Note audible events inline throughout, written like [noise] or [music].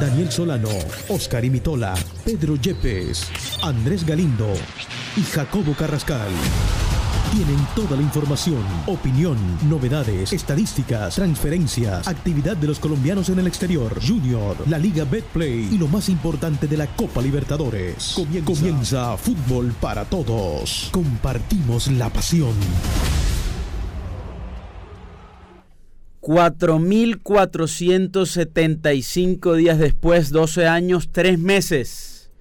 Daniel Solano, Oscar Imitola, Pedro Yepes, Andrés Galindo y Jacobo Carrascal. Tienen toda la información, opinión, novedades, estadísticas, transferencias, actividad de los colombianos en el exterior, Junior, la Liga Betplay y lo más importante de la Copa Libertadores. Comienza, Comienza Fútbol para Todos. Compartimos la pasión. 4.475 días después, 12 años, 3 meses.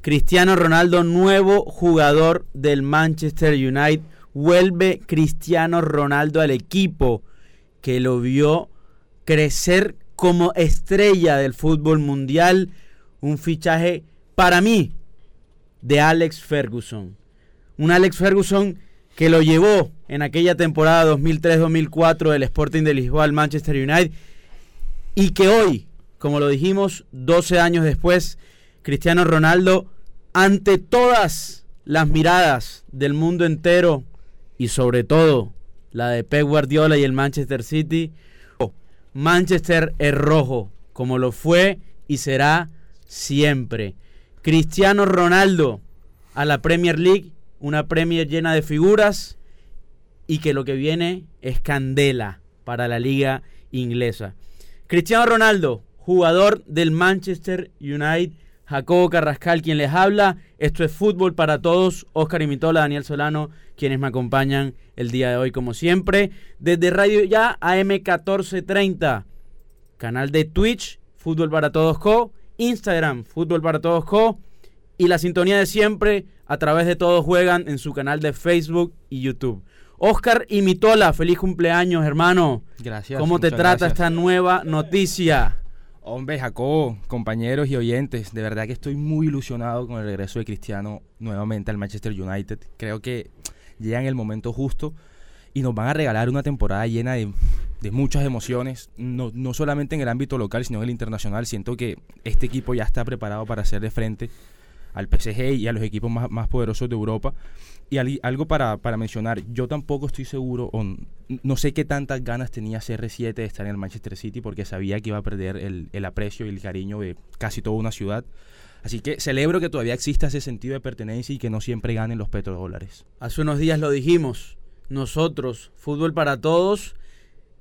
Cristiano Ronaldo, nuevo jugador del Manchester United. Vuelve Cristiano Ronaldo al equipo que lo vio crecer como estrella del fútbol mundial. Un fichaje para mí de Alex Ferguson. Un Alex Ferguson que lo llevó en aquella temporada 2003-2004 del Sporting de Lisboa al Manchester United y que hoy, como lo dijimos, 12 años después, Cristiano Ronaldo, ante todas las miradas del mundo entero y sobre todo la de Pep Guardiola y el Manchester City, Manchester es rojo, como lo fue y será siempre. Cristiano Ronaldo a la Premier League una Premier llena de figuras y que lo que viene es candela para la liga inglesa. Cristiano Ronaldo, jugador del Manchester United, Jacobo Carrascal quien les habla. Esto es Fútbol para Todos, Oscar Imitola, Daniel Solano, quienes me acompañan el día de hoy como siempre. Desde Radio Ya AM 1430, canal de Twitch, Fútbol para Todos Co, Instagram, Fútbol para Todos Co y la sintonía de siempre a través de Todos Juegan en su canal de Facebook y YouTube. Oscar y Mitola, feliz cumpleaños, hermano. Gracias. ¿Cómo te trata esta nueva noticia? Hombre, Jacobo, compañeros y oyentes, de verdad que estoy muy ilusionado con el regreso de Cristiano nuevamente al Manchester United. Creo que llega en el momento justo y nos van a regalar una temporada llena de, muchas emociones, no, no solamente en el ámbito local, sino en el internacional. Siento que este equipo ya está preparado para hacerle frente al PSG y a los equipos más, poderosos de Europa. Y algo para, mencionar, yo tampoco estoy seguro, o no sé qué tantas ganas tenía CR7 de estar en el Manchester City porque sabía que iba a perder el, aprecio y el cariño de casi toda una ciudad. Así que celebro que todavía exista ese sentido de pertenencia y que no siempre ganen los petrodólares. Hace unos días lo dijimos, nosotros, Fútbol para Todos,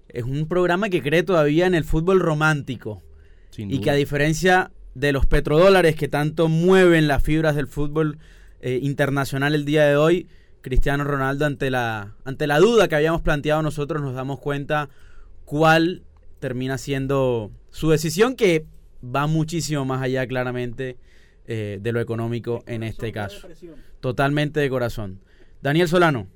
es un programa que cree todavía en el fútbol romántico. y que a diferencia de los petrodólares que tanto mueven las fibras del fútbol eh, internacional el día de hoy, Cristiano Ronaldo ante la, ante la duda que habíamos planteado nosotros nos damos cuenta cuál termina siendo su decisión que va muchísimo más allá claramente eh, de lo económico en este caso. Totalmente de corazón. Daniel Solano.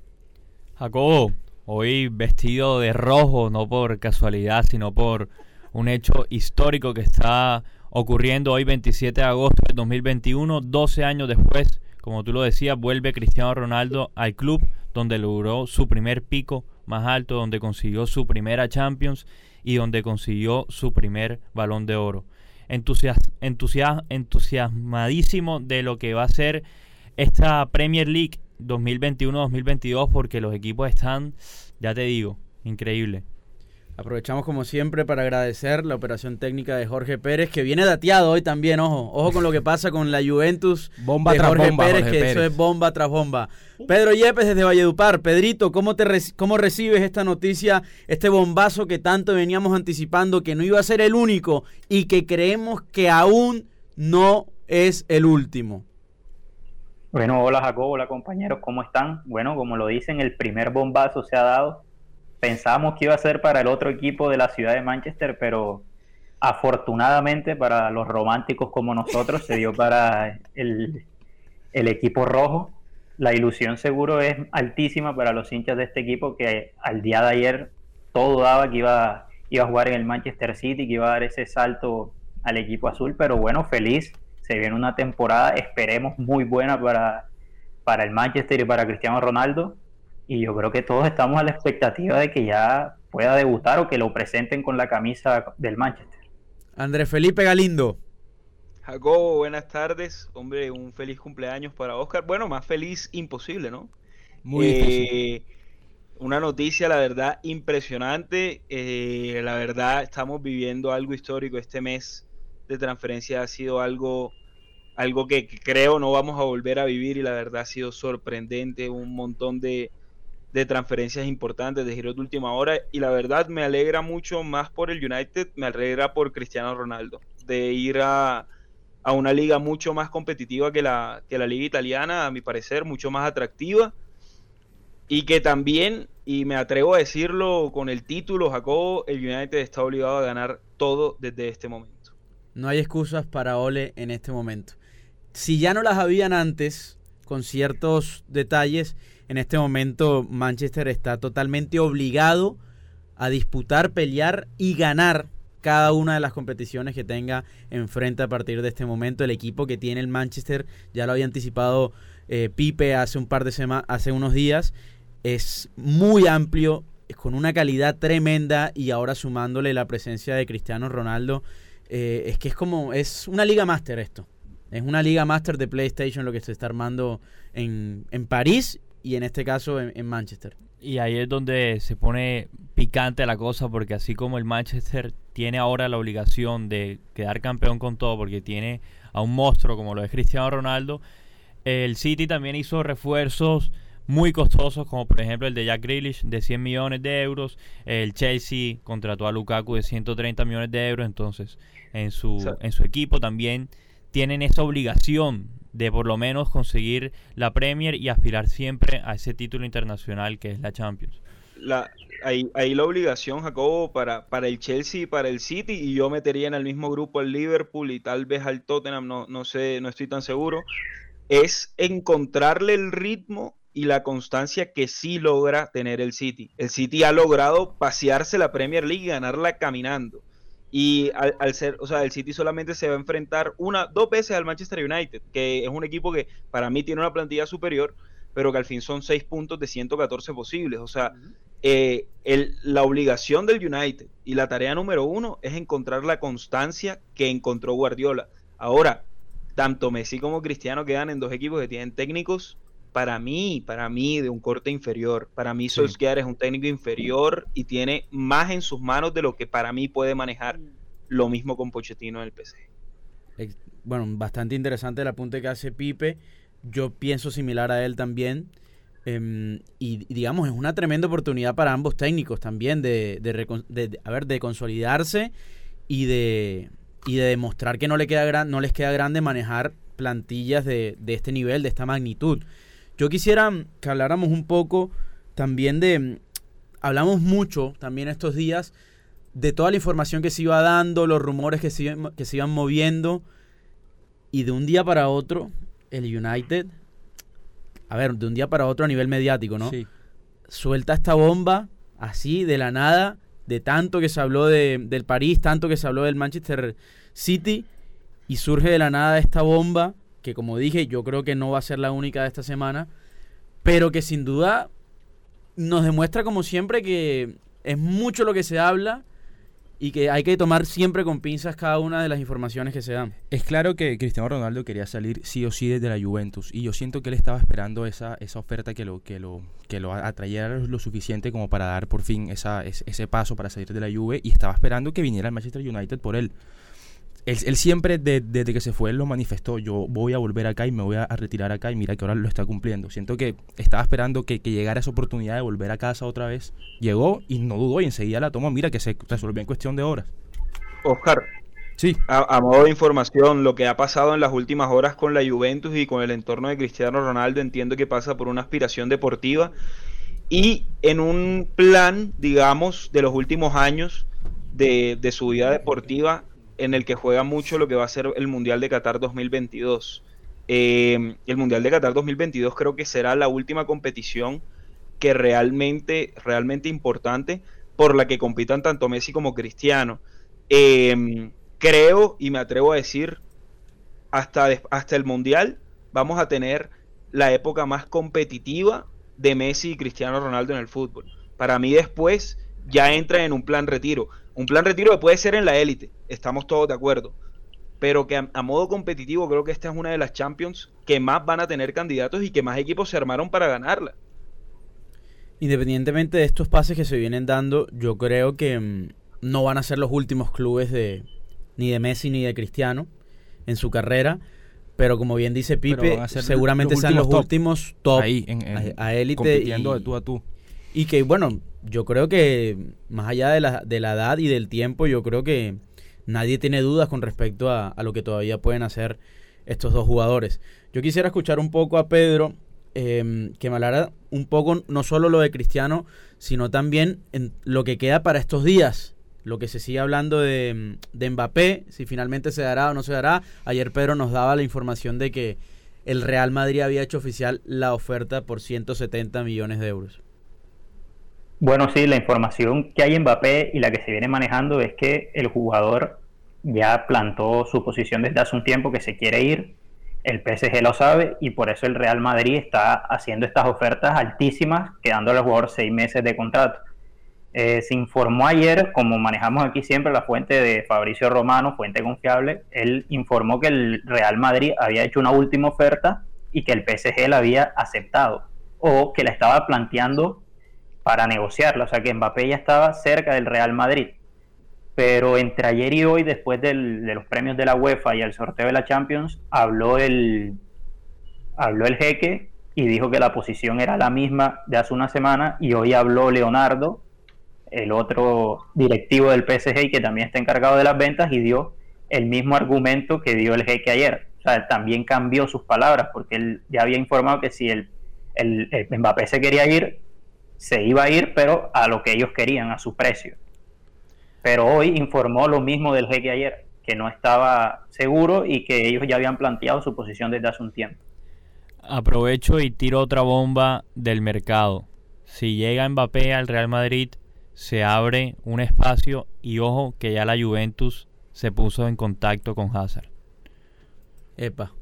Jacobo, hoy vestido de rojo, no por casualidad, sino por un hecho histórico que está ocurriendo hoy 27 de agosto del 2021, 12 años después, como tú lo decías, vuelve Cristiano Ronaldo al club donde logró su primer pico más alto, donde consiguió su primera Champions y donde consiguió su primer balón de oro. entusiasmadísimo de lo que va a ser esta Premier League 2021-2022 porque los equipos están, ya te digo, increíble. Aprovechamos como siempre para agradecer la operación técnica de Jorge Pérez, que viene dateado hoy también, ojo, ojo con lo que pasa con la Juventus bomba de tras Jorge bomba, Pérez, que eso es bomba tras bomba. Pedro Yepes desde Valledupar. Pedrito, ¿cómo, te ¿cómo recibes esta noticia, este bombazo que tanto veníamos anticipando, que no iba a ser el único y que creemos que aún no es el último? Bueno, hola Jacobo, hola compañeros, ¿cómo están? Bueno, como lo dicen, el primer bombazo se ha dado Pensábamos que iba a ser para el otro equipo de la ciudad de Manchester, pero afortunadamente para los románticos como nosotros se dio para el, equipo rojo. La ilusión seguro es altísima para los hinchas de este equipo que al día de ayer todo daba que iba, iba a jugar en el Manchester City, que iba a dar ese salto al equipo azul, pero bueno, feliz. Se viene una temporada, esperemos, muy buena para, para el Manchester y para Cristiano Ronaldo. Y yo creo que todos estamos a la expectativa de que ya pueda debutar o que lo presenten con la camisa del Manchester. Andrés Felipe Galindo. Jacobo, buenas tardes. Hombre, un feliz cumpleaños para Oscar. Bueno, más feliz imposible, ¿no? Muy eh, Una noticia, la verdad, impresionante. Eh, la verdad, estamos viviendo algo histórico. Este mes de transferencia ha sido algo, algo que, creo no vamos a volver a vivir y la verdad ha sido sorprendente. Un montón de, de transferencias importantes, de giros de última hora. Y la verdad me alegra mucho más por el United, me alegra por Cristiano Ronaldo, de ir a, a una liga mucho más competitiva que la, que la liga italiana, a mi parecer, mucho más atractiva. Y que también, y me atrevo a decirlo con el título, Jacobo, el United está obligado a ganar todo desde este momento. No hay excusas para Ole en este momento. Si ya no las habían antes, con ciertos detalles, en este momento Manchester está totalmente obligado a disputar, pelear y ganar cada una de las competiciones que tenga enfrente a partir de este momento. El equipo que tiene el Manchester, ya lo había anticipado eh, Pipe hace un par de semanas, hace unos días, es muy amplio, con una calidad tremenda y ahora sumándole la presencia de Cristiano Ronaldo, eh, es que es como, es una liga máster esto. Es una liga máster de PlayStation lo que se está armando en, en París y en este caso en Manchester. Y ahí es donde se pone picante la cosa porque así como el Manchester tiene ahora la obligación de quedar campeón con todo porque tiene a un monstruo como lo es Cristiano Ronaldo, el City también hizo refuerzos muy costosos como por ejemplo el de Jack Grealish de 100 millones de euros, el Chelsea contrató a Lukaku de 130 millones de euros, entonces en su, en su equipo también tienen esa obligación de por lo menos conseguir la Premier y aspirar siempre a ese título internacional que es la Champions. La, ahí, la obligación, Jacobo, para, para el Chelsea y para el City, y yo metería en el mismo grupo al Liverpool y tal vez al Tottenham, no, no sé, no estoy tan seguro, es encontrarle el ritmo y la constancia que sí logra tener el City. El City ha logrado pasearse la Premier League y ganarla caminando. Y al, ser, o sea, el City solamente se va a enfrentar una, dos veces al Manchester United, que es un equipo que para mí tiene una plantilla superior, pero que al fin son seis puntos de 114 posibles. O sea, eh, el, la obligación del United y la tarea número uno es encontrar la constancia que encontró Guardiola. Ahora, tanto Messi como Cristiano quedan en dos equipos que tienen técnicos para mí, para mí, de un corte inferior. Para mí, Solskjaer es un técnico inferior y tiene más en sus manos de lo que para mí puede manejar. Mm. Lo mismo con Pochettino en el PC. Bueno, bastante interesante el apunte que hace Pipe. Yo pienso similar a él también. Em, y digamos, es una tremenda oportunidad para ambos técnicos también de, de, a ver, de consolidarse y de, y de demostrar que no, le queda gran, no les queda grande manejar plantillas de, de este nivel, de esta magnitud. Yo quisiera que habláramos un poco también de, hablamos mucho también estos días de toda la información que se iba dando, los rumores que se, que se iban moviendo, y de un día para otro, el United, a ver, de un día para otro a nivel mediático, ¿no? Sí. Suelta esta bomba así, de la nada, de tanto que se habló de, del París, tanto que se habló del Manchester City, y surge de la nada esta bomba que como dije, yo creo que no va a ser la única de esta semana, pero que sin duda nos demuestra como siempre que es mucho lo que se habla y que hay que tomar siempre con pinzas cada una de las informaciones que se dan. Es claro que Cristiano Ronaldo quería salir sí o sí desde la Juventus y yo siento que él estaba esperando esa, esa oferta que lo, que, lo, que lo atrayera lo suficiente como para dar por fin esa, ese, paso para salir de la Juve y estaba esperando que viniera el Manchester United por él él, siempre, desde que se fue, él lo manifestó. Yo voy a volver acá y me voy a, retirar acá y mira que ahora lo está cumpliendo. Siento que estaba esperando que, llegara esa oportunidad de volver a casa otra vez. Llegó y no dudó y enseguida la tomó. Mira que se resolvió en cuestión de horas. Oscar. Sí. A, modo de información, lo que ha pasado en las últimas horas con la Juventus y con el entorno de Cristiano Ronaldo, entiendo que pasa por una aspiración deportiva y en un plan, digamos, de los últimos años de, de su vida deportiva en el que juega mucho lo que va a ser el Mundial de Qatar 2022. Eh, el Mundial de Qatar 2022 creo que será la última competición que realmente, realmente importante por la que compitan tanto Messi como Cristiano. Eh, creo y me atrevo a decir, hasta, hasta el Mundial vamos a tener la época más competitiva de Messi y Cristiano Ronaldo en el fútbol. Para mí después ya entra en un plan retiro. Un plan retiro que puede ser en la élite, estamos todos de acuerdo. Pero que a, modo competitivo creo que esta es una de las Champions que más van a tener candidatos y que más equipos se armaron para ganarla. Independientemente de estos pases que se vienen dando, yo creo que mm, no van a ser los últimos clubes de ni de Messi ni de Cristiano en su carrera. Pero como bien dice Pipe, seguramente sean los últimos top ahí, a élite. Y, de tú a tú. Y que, bueno, yo creo que más allá de la, de la edad y del tiempo, yo creo que nadie tiene dudas con respecto a, lo que todavía pueden hacer estos dos jugadores. Yo quisiera escuchar un poco a Pedro, em, que me hablara un poco no solo lo de Cristiano, sino también en lo que queda para estos días. Lo que se sigue hablando de, de Mbappé, si finalmente se dará o no se dará. Ayer Pedro nos daba la información de que el Real Madrid había hecho oficial la oferta por 170 millones de euros. Bueno, sí, la información que hay en Mbappé y la que se viene manejando es que el jugador ya plantó su posición desde hace un tiempo que se quiere ir, el PSG lo sabe y por eso el Real Madrid está haciendo estas ofertas altísimas, quedándole al jugador seis meses de contrato. Eh, se informó ayer, como manejamos aquí siempre la fuente de Fabricio Romano, fuente confiable, él informó que el Real Madrid había hecho una última oferta y que el PSG la había aceptado o que la estaba planteando para negociarla. O sea que Mbappé ya estaba cerca del Real Madrid. Pero entre ayer y hoy, después de los premios de la UEFA y el sorteo de la Champions, habló el, habló el jeque y dijo que la posición era la misma de hace una semana. Y hoy habló Leonardo, el otro directivo del PSG y que también está encargado de las ventas, y dio el mismo argumento que dio el jeque ayer. O sea, también cambió sus palabras, porque él ya había informado que si el, el Mbappé se quería ir, se iba a ir, pero a lo que ellos querían, a su precio. Pero hoy informó lo mismo del jeque ayer, que no estaba seguro y que ellos ya habían planteado su posición desde hace un tiempo. Aprovecho y tiro otra bomba del mercado. Si llega Mbappé al Real Madrid, se abre un espacio y ojo que ya la Juventus se puso en contacto con Hazard. Epa,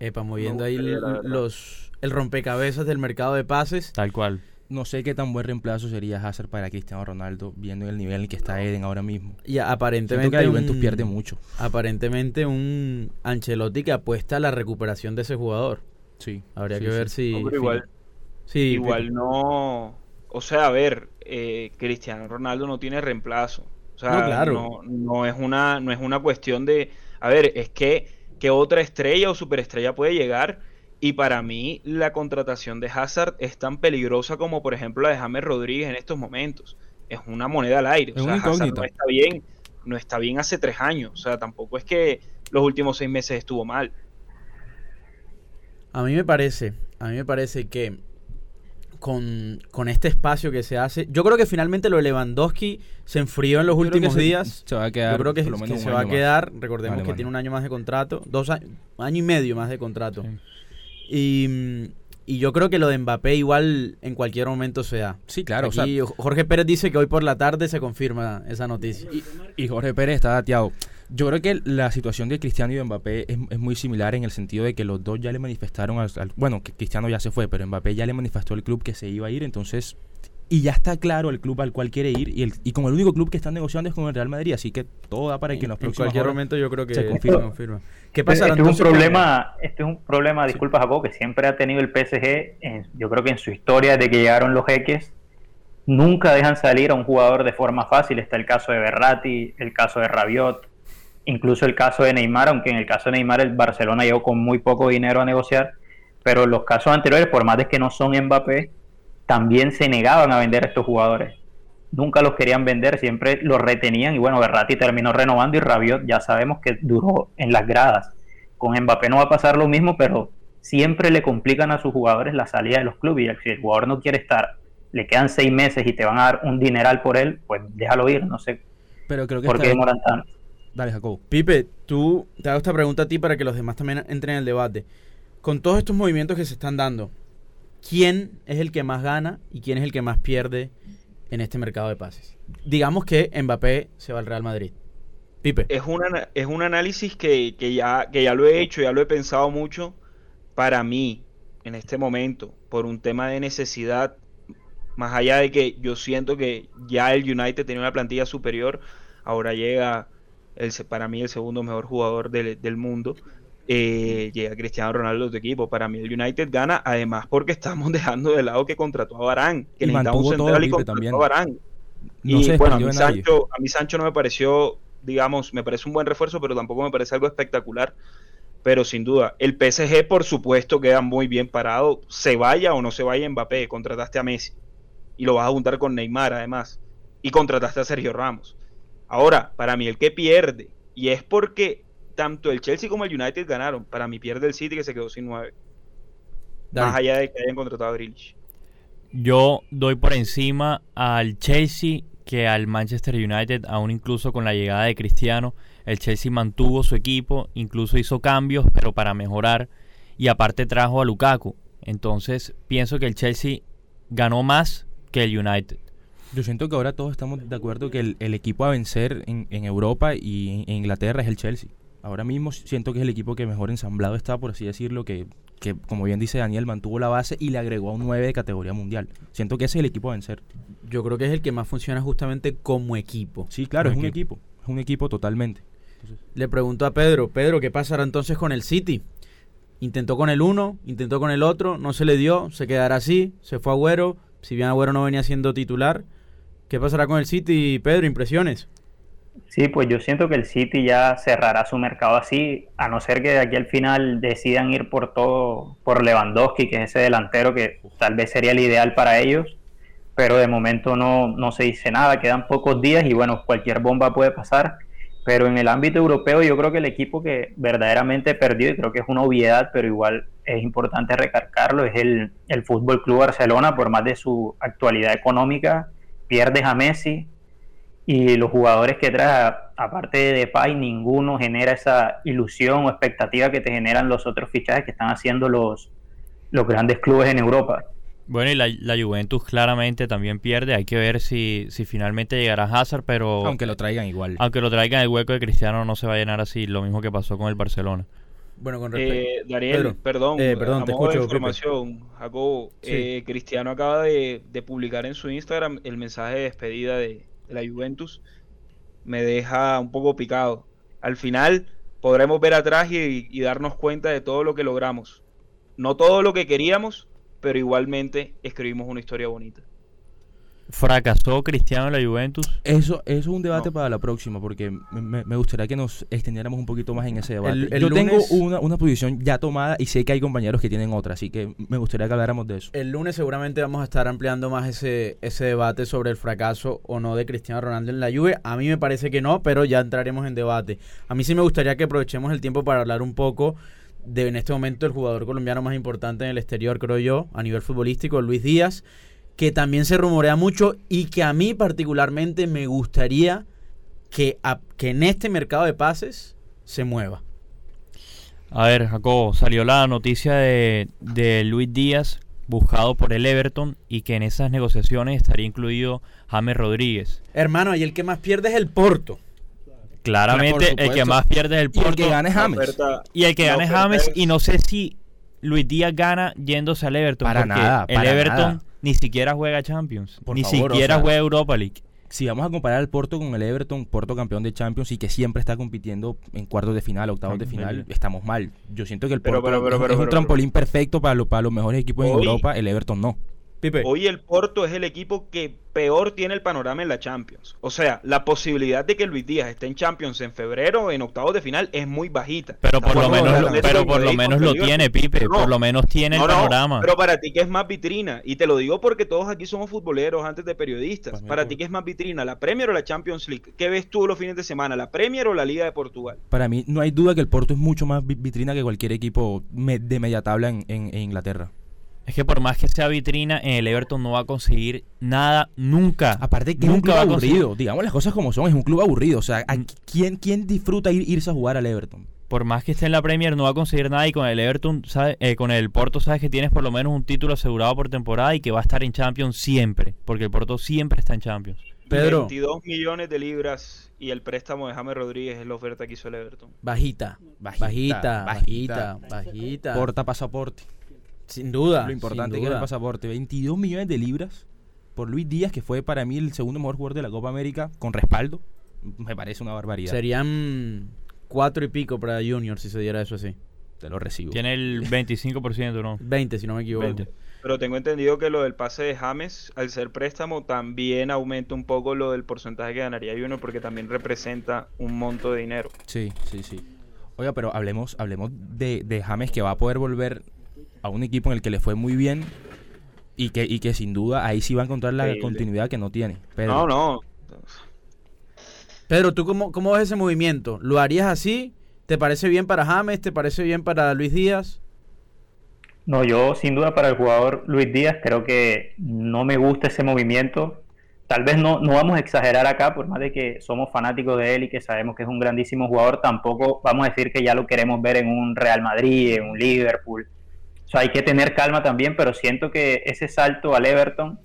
epa, moviendo ahí los, el rompecabezas del mercado de pases. Tal cual no sé qué tan buen reemplazo sería Hazard para Cristiano Ronaldo, viendo el nivel en el que está Eden ahora mismo. Y aparentemente. que Juventus pierde mucho. Aparentemente, un Ancelotti que apuesta a la recuperación de ese jugador. Sí. Habría que ver si. igual. Sí, igual no. O sea, a ver, eh, Cristiano Ronaldo no tiene reemplazo. O sea, no, claro. no, es una, no es una cuestión de. A ver, es que, que otra estrella o superestrella puede llegar y para mí la contratación de Hazard es tan peligrosa como por ejemplo la de James Rodríguez en estos momentos. Es una moneda al aire. o sea, Hazard no está bien, no está bien hace tres años. O sea, tampoco es que los últimos seis meses estuvo mal. A mí me parece, a mí me parece que con, este espacio que se hace, yo creo que finalmente lo de Lewandowski se enfrió en los últimos días. Se va a quedar. Yo creo que, se va a quedar. Recordemos que tiene un año más de contrato, dos años, año y medio más de contrato. Y, yo creo que lo de Mbappé igual en cualquier momento se da. Sí, claro. Jorge Pérez dice que hoy por la tarde se confirma esa noticia. Y, Jorge Pérez está dateado. Yo creo que la situación de Cristiano y de Mbappé es, muy similar en el sentido de que los dos ya le manifestaron al, bueno, que Cristiano ya se fue, pero Mbappé ya le manifestó al club que se iba a ir, entonces y ya está claro el club al cual quiere ir y, el, y como el único club que están negociando es con el Real Madrid, así que todo da para que en los próximos En cualquier momento yo creo que se confirma. ¿Qué pasa? Este es un problema, este es un problema, disculpa Jacob, que siempre ha tenido el PSG, yo creo que en su historia de que llegaron los jeques, nunca dejan salir a un jugador de forma fácil. Está el caso de Berratti, el caso de Rabiot, incluso el caso de Neymar, aunque en el caso de Neymar el Barcelona llegó con muy poco dinero a negociar, pero los casos anteriores, por más de que no son Mbappé, también se negaban a vender a estos jugadores. Nunca los querían vender, siempre los retenían y bueno, Berratti terminó renovando y Rabiot ya sabemos que duró en las gradas. Con Mbappé no va a pasar lo mismo, pero siempre le complican a sus jugadores la salida de los clubes y si el jugador no quiere estar, le quedan seis meses y te van a dar un dineral por él, pues déjalo ir, no sé pero creo que por qué demoran tanto. Dale, Jacob. Pipe, tú te hago esta pregunta a ti para que los demás también entren en el debate. Con todos estos movimientos que se están dando, quién es el que más gana y quién es el que más pierde en este mercado de pases. Digamos que Mbappé se va al Real Madrid. Pipe. Es, una, es un análisis que, que, ya, que ya lo he hecho, ya lo he pensado mucho. Para mí, en este momento, por un tema de necesidad, más allá de que yo siento que ya el United tenía una plantilla superior, ahora llega el, para mí el segundo mejor jugador del, del mundo. Eh, llega Cristiano Ronaldo de tu equipo. Para mí el United gana, además porque estamos [laughs] dejando de lado que contrató a Barán, que Y necesitaba un central y contrató también. a. No y bueno, a mí. Sancho, a mí Sancho no me pareció, digamos, me parece un buen refuerzo, pero tampoco me parece algo espectacular. Pero sin duda, el PSG, por supuesto, queda muy bien parado. Se vaya o no se vaya Mbappé, contrataste a Messi. Y lo vas a juntar con Neymar, además. Y contrataste a Sergio Ramos. Ahora, para mí, el que pierde, y es porque tanto el Chelsea como el United ganaron, para mí pierde el City que se quedó sin nueve. Dale. Más allá de que hayan contratado a Grealish. Yo doy por encima al Chelsea que al Manchester United, aún incluso con la llegada de Cristiano. El Chelsea mantuvo su equipo, incluso hizo cambios, pero para mejorar. Y aparte trajo a Lukaku. Entonces pienso que el Chelsea ganó más que el United. Yo siento que ahora todos estamos de acuerdo que el, el equipo a vencer en, en Europa y en, en Inglaterra es el Chelsea. Ahora mismo siento que es el equipo que mejor ensamblado está, por así decirlo, que, que como bien dice Daniel, mantuvo la base y le agregó a un 9 de categoría mundial. Siento que ese es el equipo a vencer. Yo creo que es el que más funciona justamente como equipo. Sí, claro, es un equipo. Es un equipo totalmente. Le pregunto a Pedro, Pedro, ¿qué pasará entonces con el City? Intentó con el uno, intentó con el otro, no se le dio, se quedará así, se fue Agüero, si bien Agüero no venía siendo titular. ¿Qué pasará con el City, Pedro? Impresiones. Sí, pues yo siento que el City ya cerrará su mercado así, a no ser que de aquí al final decidan ir por todo, por Lewandowski, que es ese delantero que tal vez sería el ideal para ellos, pero de momento no, no se dice nada, quedan pocos días y bueno, cualquier bomba puede pasar. Pero en el ámbito europeo yo creo que el equipo que verdaderamente perdió, y creo que es una obviedad, pero igual es importante recargarlo, es el, el Fútbol Club Barcelona, por más de su actualidad económica, pierdes a Messi, y los jugadores que trae, aparte de Depay, ninguno genera esa ilusión o expectativa que te generan los otros fichajes que están haciendo los, los grandes clubes en Europa. Bueno, y la, la Juventus claramente también pierde. Hay que ver si, si finalmente llegará Hazard, pero Aunque lo traigan igual. aunque lo traigan el hueco de Cristiano no se va a llenar así, lo mismo que pasó con el Barcelona. Bueno, con respecto... Eh, Daniel, Pedro. perdón, Eh, perdón, te escucho, información, Jacobo, Sí. eh, Cristiano acaba de, de publicar en su Instagram el mensaje de despedida de, la Juventus. Me deja un poco picado. Al final podremos ver atrás y, y darnos cuenta de todo lo que logramos. No todo lo que queríamos, pero igualmente escribimos una historia bonita. ¿Fracasó Cristiano en la Juventus? Eso, eso es un debate No. para la próxima, porque me- me, gustaría que nos extendiéramos un poquito más en ese debate. El- el Yo tengo una, una posición ya tomada y sé que hay compañeros que tienen otra, así que me gustaría que habláramos de eso. El lunes seguramente vamos a estar ampliando más ese, ese debate sobre el fracaso o no de Cristiano Ronaldo en la Juve. A mí me parece que no, pero ya entraremos en debate. A mí sí me gustaría que aprovechemos el tiempo para hablar un poco de en este momento el jugador colombiano más importante en el exterior, creo yo, a nivel futbolístico, Luis Díaz, que también se rumorea mucho y que a mí particularmente me gustaría que, a- que en este mercado de pases se mueva. A ver, Jacobo, salió la noticia de, de Luis Díaz buscado por el Everton y que en esas negociaciones estaría incluido James Rodríguez. Hermano, y el que más pierde es el Porto. Claramente el que más pierde es el Y el Porto que gane es James. oferta- y el que la gane es James es- y no sé si Luis Díaz gana yéndose al Everton Para porque nada, el para Everton nada. Ni siquiera juega Champions, Por ni favor, o siquiera sea, juega Europa League. Si vamos a comparar al Porto con el Everton, Porto campeón de Champions y que siempre está compitiendo en cuartos de final, octavos de final, estamos mal. Yo siento que el Porto pero, pero, es, pero, es un pero, trampolín perfecto para, lo- para los mejores equipos en Hoy- Europa, el Everton no. Pipe. Hoy el Porto es el equipo que peor tiene el panorama en la Champions. O sea, la posibilidad de que Luis Díaz esté en Champions en febrero o en octavos de final es muy bajita. Pero por lo menos, lo- pero por menos tiene Pipe, No, por lo menos tiene el no, no, panorama. pero para ti que es más vitrina, y te lo digo porque todos aquí somos futboleros antes de periodistas, Pues, para ti que es más vitrina, la Premier o la Champions League, ¿qué ves tú los fines de semana, la Premier o la Liga de Portugal? Para mí no hay duda que el Porto es mucho más vi- vitrina que cualquier equipo de media tabla en, en- en Inglaterra. Es que por más que sea vitrina, en el Everton no va a conseguir nada nunca. Aparte que es un nunca club va a conseguir. aburrido, digamos las cosas como son, es un club aburrido. O sea, ¿a Mm. ¿quién, ¿quién disfruta ir, irse a jugar al Everton? Por más que esté en la Premier, no va a conseguir nada. Y con el Everton, eh, con el Porto, sabes que tienes por lo menos un título asegurado por temporada y que va a estar en Champions siempre. Porque el Porto siempre está en Champions. Pedro. 22 millones de libras y el préstamo de James Rodríguez es la oferta que hizo el Everton. Bajita, bajita, bajita, bajita. Porta pasaporte. Sin duda. Lo importante que es el pasaporte. 22 millones de libras por Luis Díaz, que fue para mí el segundo mejor jugador de la Copa América, con respaldo. Me parece una barbaridad. Serían cuatro y pico para Junior si se diera eso así. Te lo recibo. Tiene el [laughs] 25%, ¿no? 20 si no me equivoco. 20. Pero tengo entendido que lo del pase de James, al ser préstamo, también aumenta un poco lo del porcentaje que ganaría Junior porque también representa un monto de dinero. Sí, sí, sí. Oiga, pero hablemos, hablemos de, de James que va a poder volver a un equipo en el que le fue muy bien y que, y que sin duda ahí sí va a encontrar la continuidad que no tiene. Pero No, no. Pedro, ¿tú cómo, cómo ves ese movimiento? ¿Lo harías así? ¿Te parece bien para James? ¿Te parece bien para Luis Díaz? No, yo sin duda para el jugador Luis Díaz creo que no me gusta ese movimiento. Tal vez no, no vamos a exagerar acá, por más de que somos fanáticos de él y que sabemos que es un grandísimo jugador, tampoco vamos a decir que ya lo queremos ver en un Real Madrid, en un Liverpool. Hay que tener calma también, pero siento que ese salto al Everton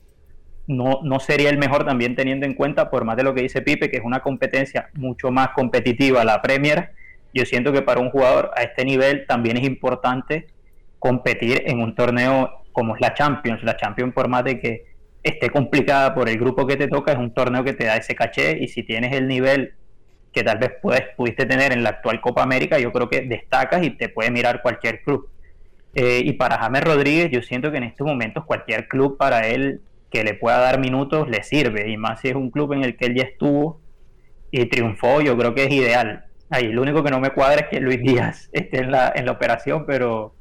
no, no sería el mejor también teniendo en cuenta, por más de lo que dice Pipe, que es una competencia mucho más competitiva la Premier. Yo siento que para un jugador a este nivel también es importante competir en un torneo como es la Champions. La Champions, por más de que esté complicada por el grupo que te toca, es un torneo que te da ese caché y si tienes el nivel que tal vez puedes, pudiste tener en la actual Copa América, yo creo que destacas y te puede mirar cualquier club. Eh, y para James Rodríguez, yo siento que en estos momentos cualquier club para él que le pueda dar minutos le sirve, y más si es un club en el que él ya estuvo y triunfó, yo creo que es ideal. Ahí lo único que no me cuadra es que Luis [laughs] Díaz esté en la, en la operación, pero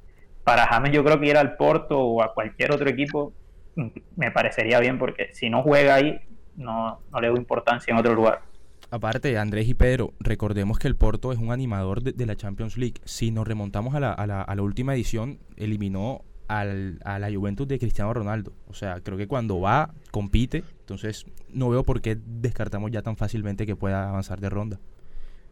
para James yo creo que ir al Porto o a cualquier otro equipo mm, me parecería bien, porque si no juega ahí, no, no le doy importancia en otro lugar. Aparte, Andrés y Pedro, recordemos que el Porto es un animador de, la Champions League. Si nos remontamos a la, a la- a la última edición, eliminó al- a la Juventus de Cristiano Ronaldo. O sea, creo que cuando va, compite. Entonces, no veo por qué descartamos ya tan fácilmente que pueda avanzar de ronda.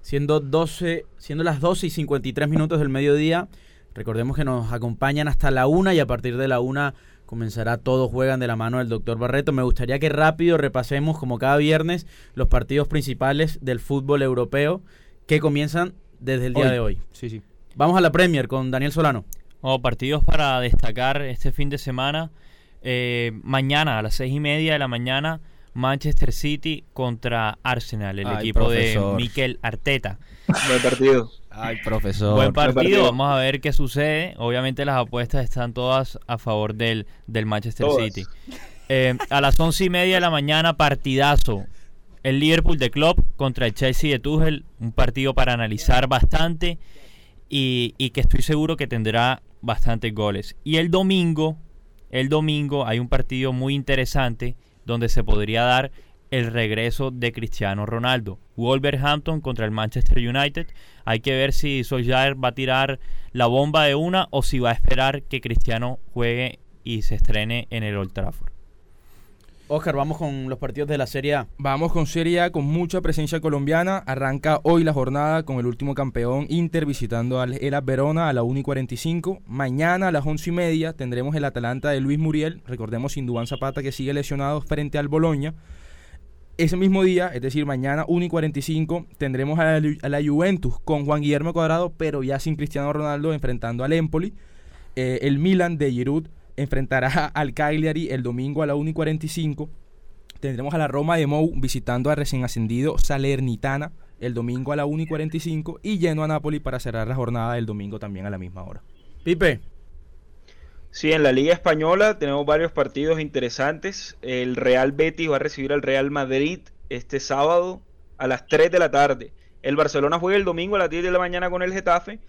Siendo, 12, siendo las 12 y 53 minutos del mediodía, recordemos que nos acompañan hasta la una y a partir de la una comenzará Todos Juegan de la mano del doctor Barreto. Me gustaría que rápido repasemos, como cada viernes, los partidos principales del fútbol europeo que comienzan desde el día Hoy. de hoy. Sí, sí. Vamos a la Premier con Daniel Solano. O partidos para destacar este fin de semana. Eh, mañana a las seis y media de la mañana, Manchester City contra Arsenal, el Ay, equipo profesor. de Mikel Arteta. Buen partido. Ay, profesor. Buen partido, partido. vamos a ver qué sucede. Obviamente las apuestas están todas a favor del, del Manchester Todas. City. Eh, a las once y media de la mañana, partidazo. El Liverpool de Klopp contra el Chelsea de Tuchel. Un partido para analizar bastante y, y que estoy seguro que tendrá bastantes goles. Y el domingo, el domingo hay un partido muy interesante donde se podría dar el regreso de Cristiano Ronaldo. Wolverhampton contra el Manchester United. Hay que ver si Solskjaer va a tirar la bomba de una o si va a esperar que Cristiano juegue y se estrene en el Old Trafford. Oscar, vamos con los partidos de la Serie A. Vamos con Serie A con mucha presencia colombiana. Arranca hoy la jornada con el último campeón Inter visitando al Elas Verona a la 1 y 45. Mañana a las 11 y media tendremos el Atalanta de Luis Muriel. Recordemos sin Dubán Zapata que sigue lesionado frente al Boloña. Ese mismo día, es decir, mañana 1 y 45, tendremos a la, Juventus con Juan Guillermo Cuadrado, pero ya sin Cristiano Ronaldo enfrentando al Empoli. Eh, el Milan de Giroud enfrentará [laughs] al Cagliari el domingo a la 1 y 45. Tendremos a la Roma de Mou visitando a recién ascendido Salernitana el domingo a la 1 y 45 y lleno a Napoli para cerrar la jornada el domingo también a la misma hora. Pipe, Sí, en la Liga Española tenemos varios partidos interesantes. El Real Betis va a recibir al Real Madrid este sábado a las 3 de la tarde. El Barcelona juega el domingo a las 10 de la mañana con el Getafe.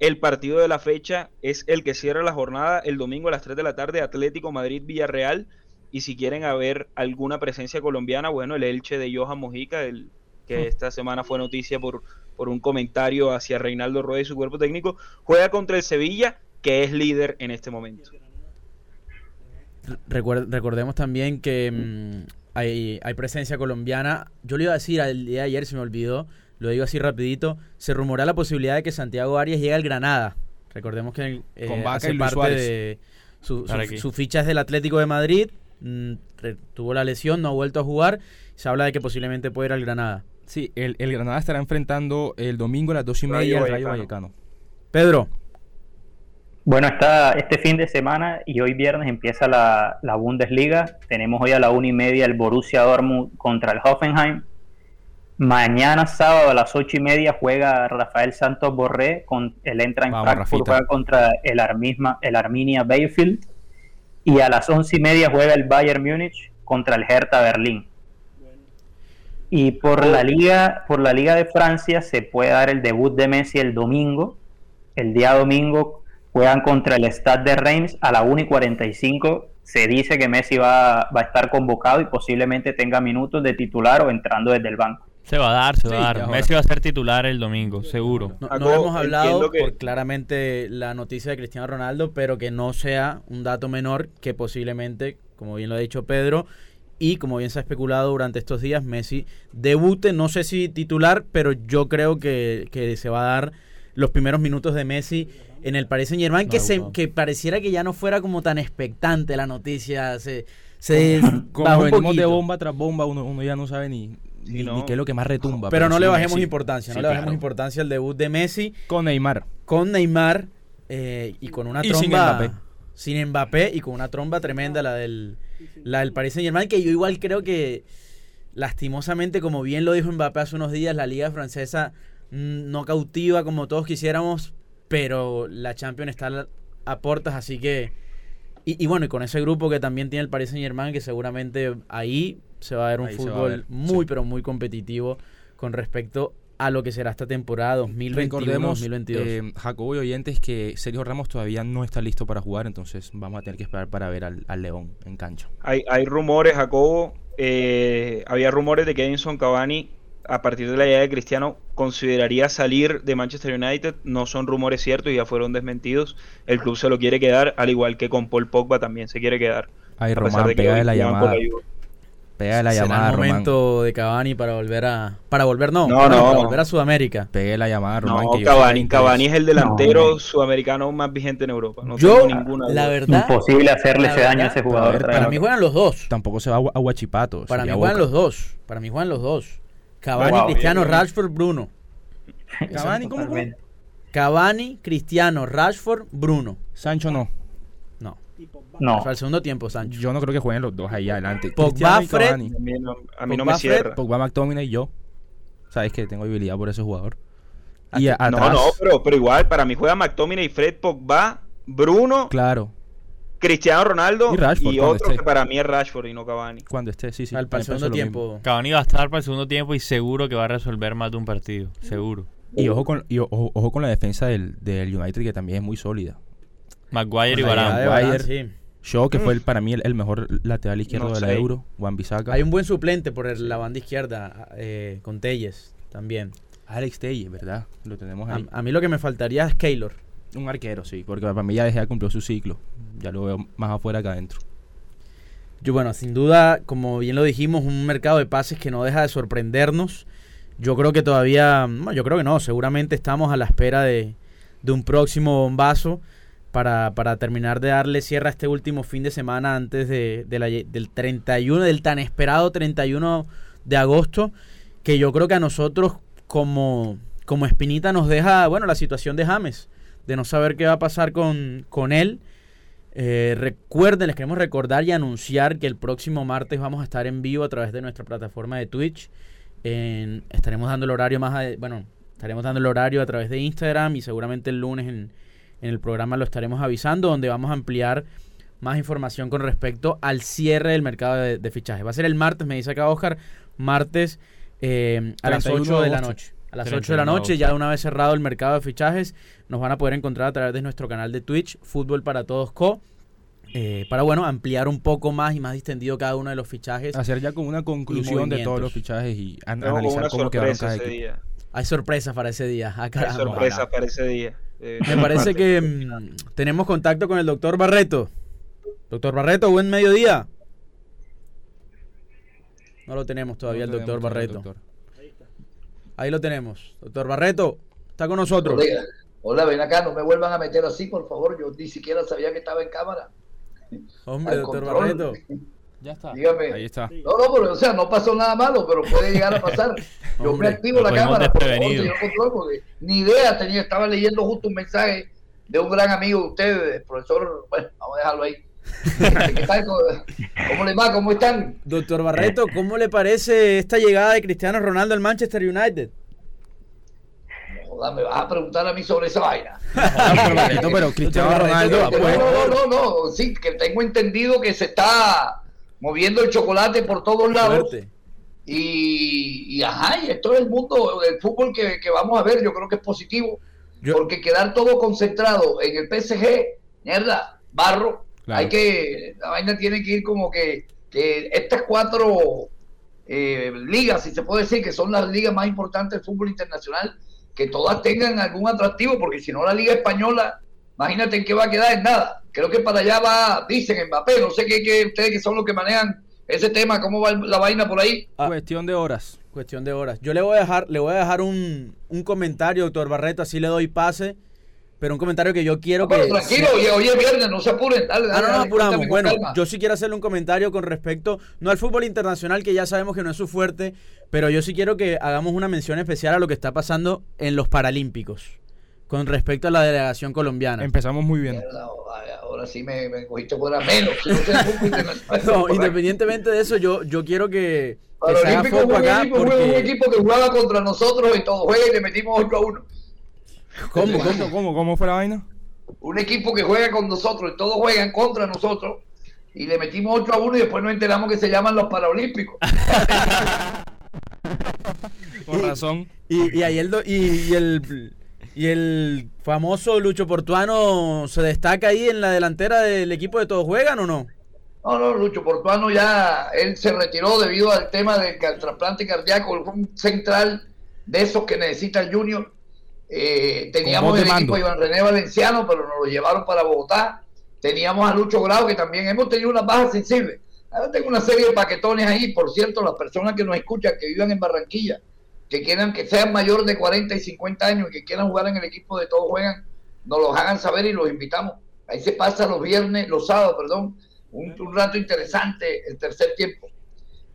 El partido de la fecha es el que cierra la jornada el domingo a las 3 de la tarde, Atlético Madrid-Villarreal. Y si quieren haber alguna presencia colombiana, bueno, el Elche de Johan Mojica, el que esta semana fue noticia por, por un comentario hacia Reinaldo Rueda y su cuerpo técnico, juega contra el Sevilla, que es líder en este momento. recuer- recordemos también que mm, hay, hay presencia colombiana. Yo le iba a decir el día de ayer, se me olvidó, lo digo así rapidito, se rumora la posibilidad de que Santiago Arias llegue al Granada. Recordemos que eh, Con Vaca hace y parte Suárez. de... Su, ficha es del Atlético de Madrid, mm, tuvo la lesión, no ha vuelto a jugar. Se habla de que posiblemente puede ir al Granada. Sí, el, Granada estará enfrentando el domingo a las dos y media al Rayo Vallecano. Pedro. Bueno, está este fin de semana y hoy viernes empieza la, la Bundesliga. Tenemos hoy a la una y media el Borussia Dortmund contra el Hoffenheim. Mañana sábado a las ocho y media juega Rafael Santos Borré con el entra en Frankfurt juega contra el, Armisma, el Arminia Bayfield y a las once y media juega el Bayern Múnich contra el Hertha Berlín. Y por la liga, por la liga de Francia se puede dar el debut de Messi el domingo. El día domingo juegan contra el Stade de Reims a la 1 y 45 se dice que Messi va, va, a estar convocado y posiblemente tenga minutos de titular o entrando desde el banco. Se va a dar, se va a dar. Messi va a ser titular el domingo, seguro. No, hemos hablado por claramente la noticia de Cristiano Ronaldo, pero que no sea un dato menor que posiblemente, como bien lo ha dicho Pedro, y como bien se ha especulado durante estos días, Messi debute, no sé si titular, pero yo creo que, se va a dar los primeros minutos de Messi en el Paris Saint Germain, que, se, que pareciera que ya no fuera como tan expectante la noticia. Se, se como venimos de bomba tras bomba, uno, uno ya no sabe ni, ni, qué es lo que más retumba. Pero, no le bajemos importancia, no le bajemos importancia al debut de Messi. Con Neymar. Con Neymar eh, y con una tromba. Sin Mbappé. y con una tromba tremenda, la del, la del Paris Saint Germain, que yo igual creo que lastimosamente, como bien lo dijo Mbappé hace unos días, la liga francesa mm, no cautiva como todos quisiéramos, pero la Champions está a puertas, así que... Y, y, bueno, y con ese grupo que también tiene el Paris Saint Germain, que seguramente ahí se va a ver un fútbol muy, pero muy competitivo con respecto a lo que será esta temporada 2021-2022. Eh, Jacobo y oyentes que Sergio Ramos todavía no está listo para jugar, entonces vamos a tener que esperar para ver al, León en cancha. Hay, hay rumores, Jacobo, eh, había rumores de que Edinson Cavani a partir de la llegada de Cristiano consideraría salir de Manchester United. No son rumores ciertos y ya fueron desmentidos. El club se lo quiere quedar, al igual que con Paul Pogba también se quiere quedar. Ay, Román, pega de la llamada. Pega la llamada, el momento de Cavani para volver a... Para volver, no. para volver a Sudamérica. Pegue la llamada, Román. No, Cavani, Cavani es el delantero sudamericano más vigente en Europa. No Yo, ninguna la verdad... Imposible hacerle ese daño a ese jugador. para mí juegan los dos. Tampoco se va a Guachipato. Para mí juegan los dos. Para mí juegan los dos. Cavani, Cristiano, Rashford, Bruno. Cavani, ¿cómo? Cavani, Cristiano, Rashford, Bruno. Sancho no. No. Para el segundo tiempo, Sancho. Yo no creo que jueguen los dos ahí adelante. Pogba, Fred. A mí no, me cierra. Pogba, McTominay y yo. Sabes que tengo debilidad por ese jugador. Y no, no, pero, pero igual, para mí juega McTominay, Fred, Pogba, Bruno. Claro. Cristiano Ronaldo y, otro que para mí es Rashford y no Cavani. Cuando esté, sí, sí. Al, para el segundo tiempo. Cavani va a estar para el segundo tiempo y seguro que va a resolver más de un partido. Seguro. Y ojo con, y ojo, con la defensa del, del, United que también es muy sólida. Maguire y Varane. Sí. Shaw, que fue el, para mí el, mejor lateral izquierdo de la Euro, Juan Bisaca. Hay un buen suplente por la banda izquierda, eh, con Telles también. Alex Telles, ¿verdad? Lo tenemos ahí. A, mí lo que me faltaría es Keylor. Un arquero, sí, porque para mí ya dejé de cumplir su ciclo. Ya lo veo más afuera que adentro. Yo, bueno, sin duda, como bien lo dijimos, un mercado de pases que no deja de sorprendernos. Yo creo que todavía, bueno, yo creo que no, seguramente estamos a la espera de, de un próximo bombazo para, para, terminar de darle cierre a este último fin de semana antes de, del 31, del tan esperado 31 de agosto, que yo creo que a nosotros como, como espinita nos deja, bueno, la situación de James, de no saber qué va a pasar con, con él. Eh, recuerden, les queremos recordar y anunciar que el próximo martes vamos a estar en vivo a través de nuestra plataforma de Twitch. estaremos dando el horario más, bueno, estaremos dando el horario a través de Instagram y seguramente el lunes en en el programa lo estaremos avisando, donde vamos a ampliar más información con respecto al cierre del mercado de, fichajes. Va a ser el martes, me dice acá Oscar, martes eh, a las 8 de la noche. A las 8 de la noche, ya una vez cerrado el mercado de fichajes, nos van a poder encontrar a través de nuestro canal de Twitch, Fútbol para Todos Co. Eh, para bueno ampliar un poco más y más distendido cada uno de los fichajes. Hacer ya como una conclusión de todos los fichajes y analizar cómo quedaron cada equipo. Hay sorpresas para ese día. Ah, Hay sorpresas para ese día. Eh, [laughs] Me parece que mm, tenemos contacto con el doctor Barreto. Doctor Barreto, buen mediodía. No lo tenemos todavía el doctor Barreto. Ahí lo tenemos. Doctor Barreto, está con nosotros. Hola, ven acá, no me vuelvan a meter así, por favor. Yo ni siquiera sabía que estaba en cámara. Hombre, doctor Barreto. Ya está. Dígame. Ahí está. No, no, pero o sea, no pasó nada malo, pero puede llegar a pasar. [laughs] Yo me Hombre, activo lo la cámara, por favor, desprevenido. señor control, porque ni idea tenía. Estaba leyendo justo un mensaje de un gran amigo de ustedes, el profesor. Bueno, vamos a dejarlo ahí. [laughs] ¿Qué tal? ¿Cómo les va? ¿Cómo están? Doctor Barreto, ¿cómo le parece esta llegada de Cristiano Ronaldo al Manchester United? Me vas a preguntar a mí sobre esa vaina. [laughs] pero, Barreto, pero Cristiano Ronaldo. No, pues, no, no, no, no, sí, que tengo entendido que se está moviendo el chocolate por todos lados. Y, y ajá, y esto es el mundo del fútbol que, que vamos a ver, yo creo que es positivo, Yo- porque quedar todo concentrado en el PSG, mierda, barro, Claro. hay que, la vaina tiene que ir como que, que estas cuatro eh, ligas, si se puede decir, que son las ligas más importantes del fútbol internacional, que todas tengan algún atractivo, porque si no la liga española, imagínate en qué va a quedar en nada. Creo que para allá va, dicen Mbappé, no sé qué, qué ustedes que son los que manejan ese tema, cómo va la vaina por ahí. Ah. Cuestión de horas. Cuestión de horas. Yo le voy a dejar, le voy a dejar un, un comentario, doctor Barreto, así le doy pase, pero un comentario que yo quiero Pero que... tranquilo, hoy, hoy es viernes, no se apuren, dale, Ah, no, no dale, apuramos. Bueno, calma. yo sí quiero hacerle un comentario con respecto, no al fútbol internacional, que ya sabemos que no es su fuerte, pero yo sí quiero que hagamos una mención especial a lo que está pasando en los Paralímpicos, con respecto a la delegación colombiana. Empezamos muy bien. Ahora sí me, me cogiste fuera menos. si no. [laughs] No, independientemente de eso, yo, yo quiero que, que se haga Paralímpico foco fue un, fue equipo que jugaba contra nosotros y todo juega y le metimos 8 a 1. ¿Cómo, ¿Cómo, cómo? fue la vaina? Un equipo que juega con nosotros y todos juegan contra nosotros y le metimos 8 a 1 y después nos enteramos que se llaman los Paralímpicos. [laughs] Con razón. Y, y ahí el, do- y, y el y el famoso Lucho Portuano se destaca ahí en la delantera del equipo de todos juegan o no? No, no, Lucho Portuano ya, él se retiró debido al tema del trasplante cardíaco, un central de esos que necesita el Junior. Eh, teníamos el equipo mando. de Iván René Valenciano, pero nos lo llevaron para Bogotá. Teníamos a Lucho Grau, que también hemos tenido unas bajas sensibles. Ahora tengo una serie de paquetones ahí, por cierto, las personas que nos escuchan, que vivan en Barranquilla, que quieran que sean mayor de 40 y 50 años y que quieran jugar en el equipo de todos juegan, nos los hagan saber y los invitamos. Ahí se pasa los viernes, los sábados, perdón, un, un rato interesante el tercer tiempo.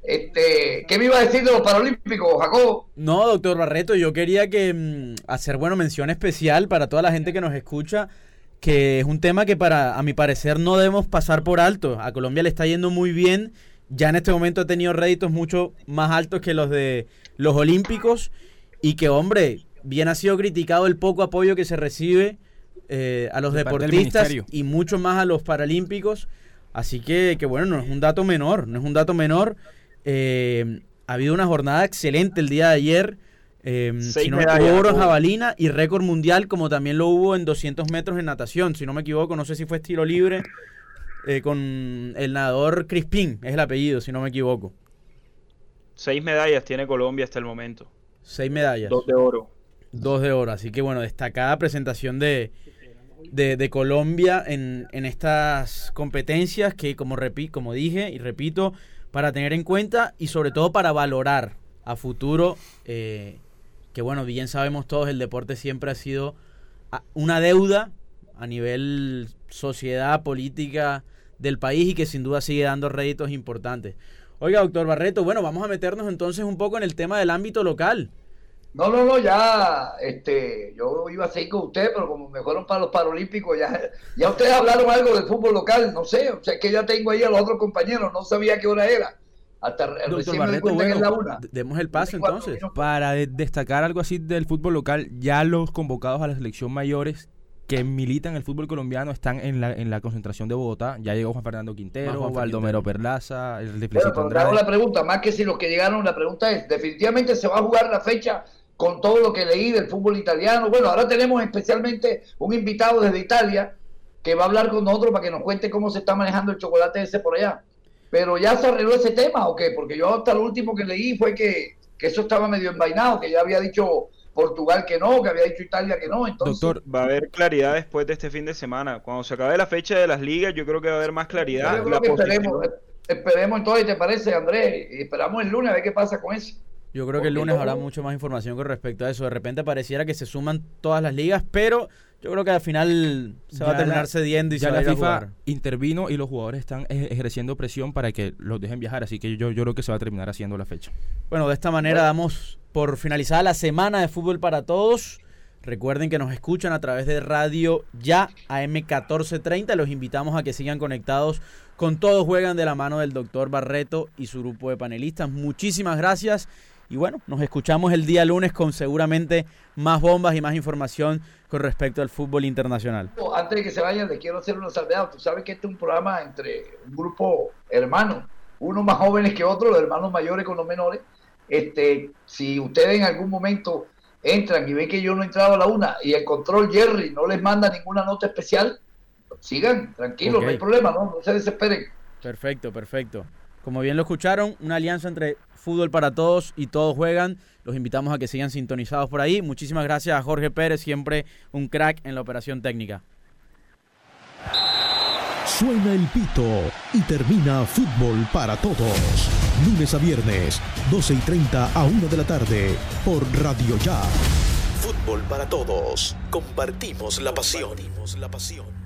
Este, ¿Qué me iba a decir de los Paralímpicos, Jacobo? No, doctor Barreto, yo quería que mm, hacer bueno mención especial para toda la gente que nos escucha, que es un tema que para a mi parecer no debemos pasar por alto. A Colombia le está yendo muy bien, ya en este momento ha tenido réditos mucho más altos que los de los Olímpicos y que hombre, bien ha sido criticado el poco apoyo que se recibe eh, a los De deportistas y mucho más a los Paralímpicos. Así que, que bueno, no es un dato menor, no es un dato menor. Eh, ha habido una jornada excelente el día de ayer. Eh, Seis si no me medallas, equivoco, oro en jabalina y récord mundial, como también lo hubo en 200 metros en natación. Si no me equivoco, no sé si fue estilo libre eh, con el nadador Crispín, es el apellido, si no me equivoco. Seis medallas tiene Colombia hasta el momento. Seis medallas, Dos de oro. dos de oro. Así que bueno, destacada presentación de, de, de Colombia en, en estas competencias que, como, repi- como dije y repito, para tener en cuenta y sobre todo para valorar a futuro, eh, que bueno, bien sabemos todos, el deporte siempre ha sido a- una deuda a nivel sociedad, política del país y que sin duda sigue dando réditos importantes. Oiga, doctor Barreto, bueno, vamos a meternos entonces un poco en el tema del ámbito local. No, no, no, ya, este, yo iba a seguir con usted, pero como me fueron para los Paralímpicos, ya, ya ustedes hablaron algo del fútbol local, no sé, o sea, es que ya tengo ahí a los otros compañeros, no sabía qué hora era, hasta Doctor recién me di Barreto, es la bueno, una. demos el paso 24 entonces. minutos. Para de- destacar algo así del fútbol local, ya los convocados a la selección mayores que militan el fútbol colombiano están en la, en la concentración de Bogotá. Ya llegó Juan Fernando Quintero, Juan Baldomero. Perlaza, el Bueno, pero te hago la pregunta, más que si los que llegaron, la pregunta es, definitivamente se va a jugar la fecha con todo lo que leí del fútbol italiano. Bueno, ahora tenemos especialmente un invitado desde Italia que va a hablar con nosotros para que nos cuente cómo se está manejando el chocolate ese por allá. Pero ya se arregló ese tema o qué? Porque yo hasta lo último que leí fue que, que eso estaba medio envainado, que ya había dicho Portugal que no, que había dicho Italia que no. Entonces, Doctor, Va a haber claridad después de este fin de semana. Cuando se acabe la fecha de las ligas, yo creo que va a haber más claridad. yo creo La que posición- esperemos, esperemos entonces, ¿te parece, Andrés? Esperamos el lunes a ver qué pasa con eso. Yo creo que el lunes habrá mucho más información con respecto a eso. De repente pareciera que se suman todas las ligas, pero yo creo que al final se va a terminar cediendo y ya se va la a FIFA jugar. intervino y los jugadores están ej- ejerciendo presión para que los dejen viajar, así que yo, yo creo que se va a terminar haciendo la fecha. Bueno, de esta manera damos por finalizada la semana de fútbol para todos. Recuerden que nos escuchan a través de Radio Ya AM 1430. Los invitamos a que sigan conectados con Todos Juegan de la mano del doctor Barreto y su grupo de panelistas. Muchísimas gracias. Y bueno, nos escuchamos el día lunes con seguramente más bombas y más información con respecto al fútbol internacional. Antes de que se vayan, les quiero hacer una salvedad. Tú sabes que este es un programa entre un grupo hermano, unos más jóvenes que otros, los hermanos mayores con los menores. Este, si ustedes en algún momento entran y ven que yo no he entrado a la una y el control Jerry no les manda ninguna nota especial, sigan, tranquilos, no hay problema, no, no se desesperen. Perfecto, perfecto. Como bien lo escucharon, una alianza entre Fútbol para Todos y Todos Juegan. Los invitamos a que sigan sintonizados por ahí. Muchísimas gracias a Jorge Pérez, siempre un crack en la operación técnica. Suena el pito y termina Fútbol para Todos. Lunes a viernes, 12 y 30 a 1 de la tarde, por Radio Ya. Fútbol para Todos. Compartimos la pasión. la pasión.